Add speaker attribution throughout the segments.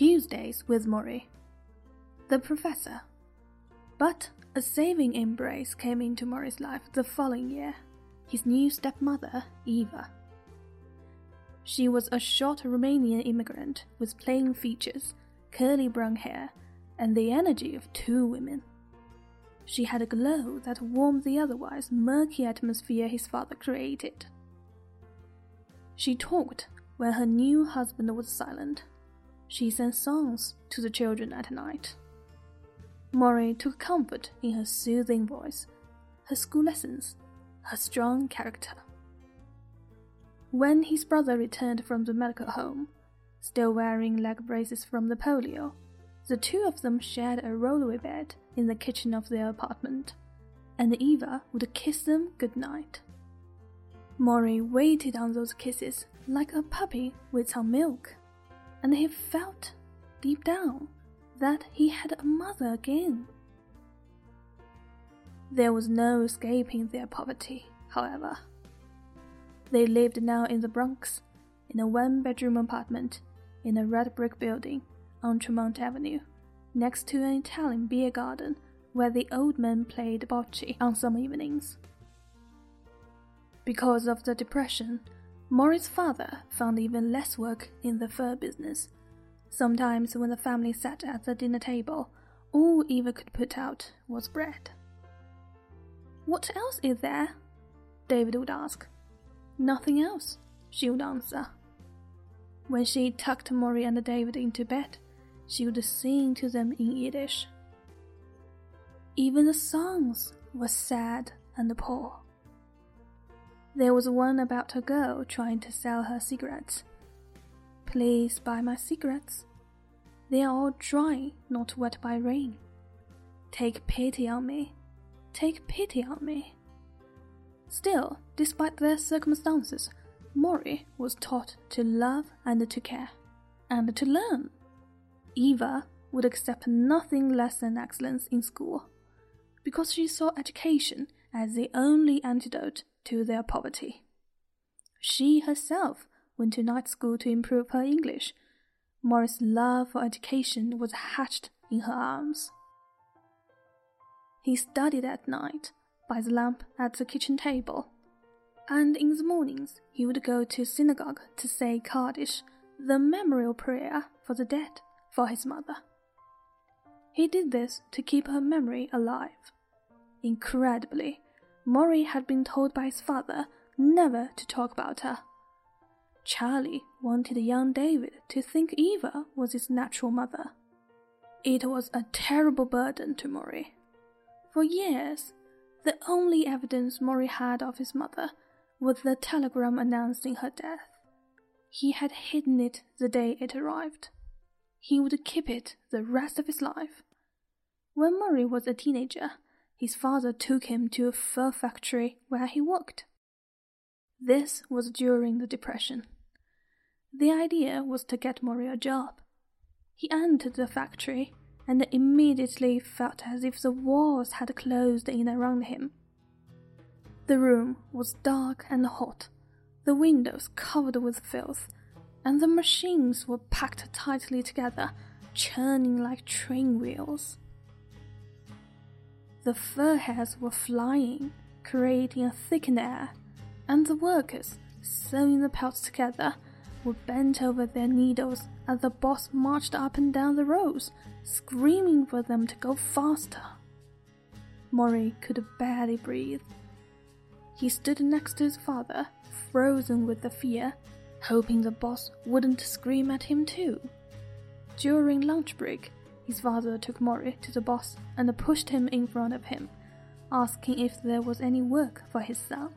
Speaker 1: Tuesdays with Morrie. The professor. But a saving embrace came into Morrie's life the following year his new stepmother, Eva. She was a short Romanian immigrant with plain features, curly brown hair, and the energy of two women. She had a glow that warmed the otherwise murky atmosphere his father created. She talked when her new husband was silent. She sang songs to the children at night. Morrie took comfort in her soothing voice, her school lessons, her strong character. When his brother returned from the medical home, still wearing leg braces from the polio, the two of them shared a rollaway bed in the kitchen of their apartment, and Eva would kiss them good night. Morrie waited on those kisses like a puppy waits on milk, and he felt, deep down, that he had a mother again. There was no escaping their poverty, however. They lived now in the Bronx, in a one bedroom apartment in a red brick building on Tremont Avenue, next to an Italian beer garden where the old men played bocce on some evenings. Because of the depression, Morrie's father found even less work in the fur business. Sometimes, when the family sat at the dinner table, all Eva could put out was bread. What else is there? David would ask. Nothing else, she would answer. When she tucked Morrie and David into bed, she would sing to them in Yiddish. Even the songs were sad and poor. There was one about a girl trying to sell her cigarettes. Please buy my cigarettes. They are all dry, not wet by rain. Take pity on me. Take pity on me. Still, despite their circumstances, Morrie was taught to love and to care, and to learn. Eva would accept nothing less than excellence in school, because she saw education as the only antidote to their poverty. She herself went to night school to improve her English. Morrie's love for education was hatched in her arms. He studied at night by the lamp at the kitchen table, and in the mornings he would go to synagogue to say Kaddish, the memorial prayer for the dead, for his mother. He did this to keep her memory alive. Incredibly, Morrie had been told by his father never to talk about her. Charlie wanted young David to think Eva was his natural mother. It was a terrible burden to Morrie. For years, the only evidence Morrie had of his mother was the telegram announcing her death. He had hidden it the day it arrived. He would keep it the rest of his life. When Morrie was a teenager, his father took him to a fur factory where he worked. This was during the Depression. The idea was to get Morrie a job. He entered the factory and immediately felt as if the walls had closed in around him. The room was dark and hot, the windows covered with filth, and the machines were packed tightly together, churning like train wheels. The fur hairs were flying, creating a thickened air, and the workers, sewing the pelts together, were bent over their needles as the boss marched up and down the rows, screaming for them to go faster. Morrie could barely breathe. He stood next to his father, frozen with the fear, hoping the boss wouldn't scream at him too. During lunch break, his father took Morrie to the boss and pushed him in front of him, asking if there was any work for his son.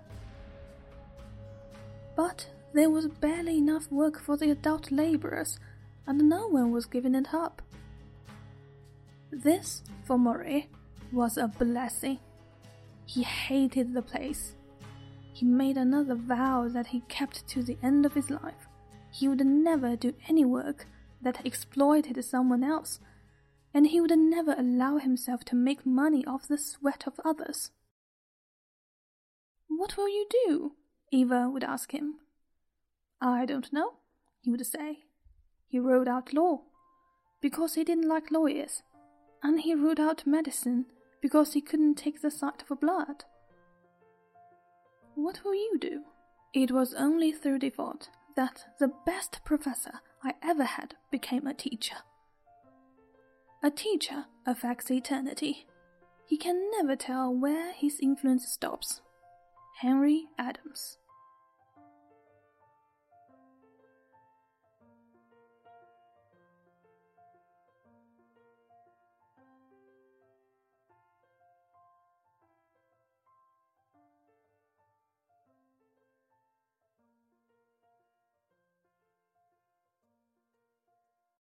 Speaker 1: But there was barely enough work for the adult laborers, and no one was giving it up. This, for Morrie, was a blessing. He hated the place. He made another vow that he kept to the end of his life. He would never do any work that exploited someone else, and he would never allow himself to make money off the sweat of others. What will you do? Eva would ask him. I don't know, he would say. He wrote out law. because he didn't like lawyers, and he ruled out medicine because he couldn't take the sight of blood. What will you do? It was only through default that the best professor I ever had became a teacher. A teacher affects eternity. He can never tell where his influence stops. Henry Adams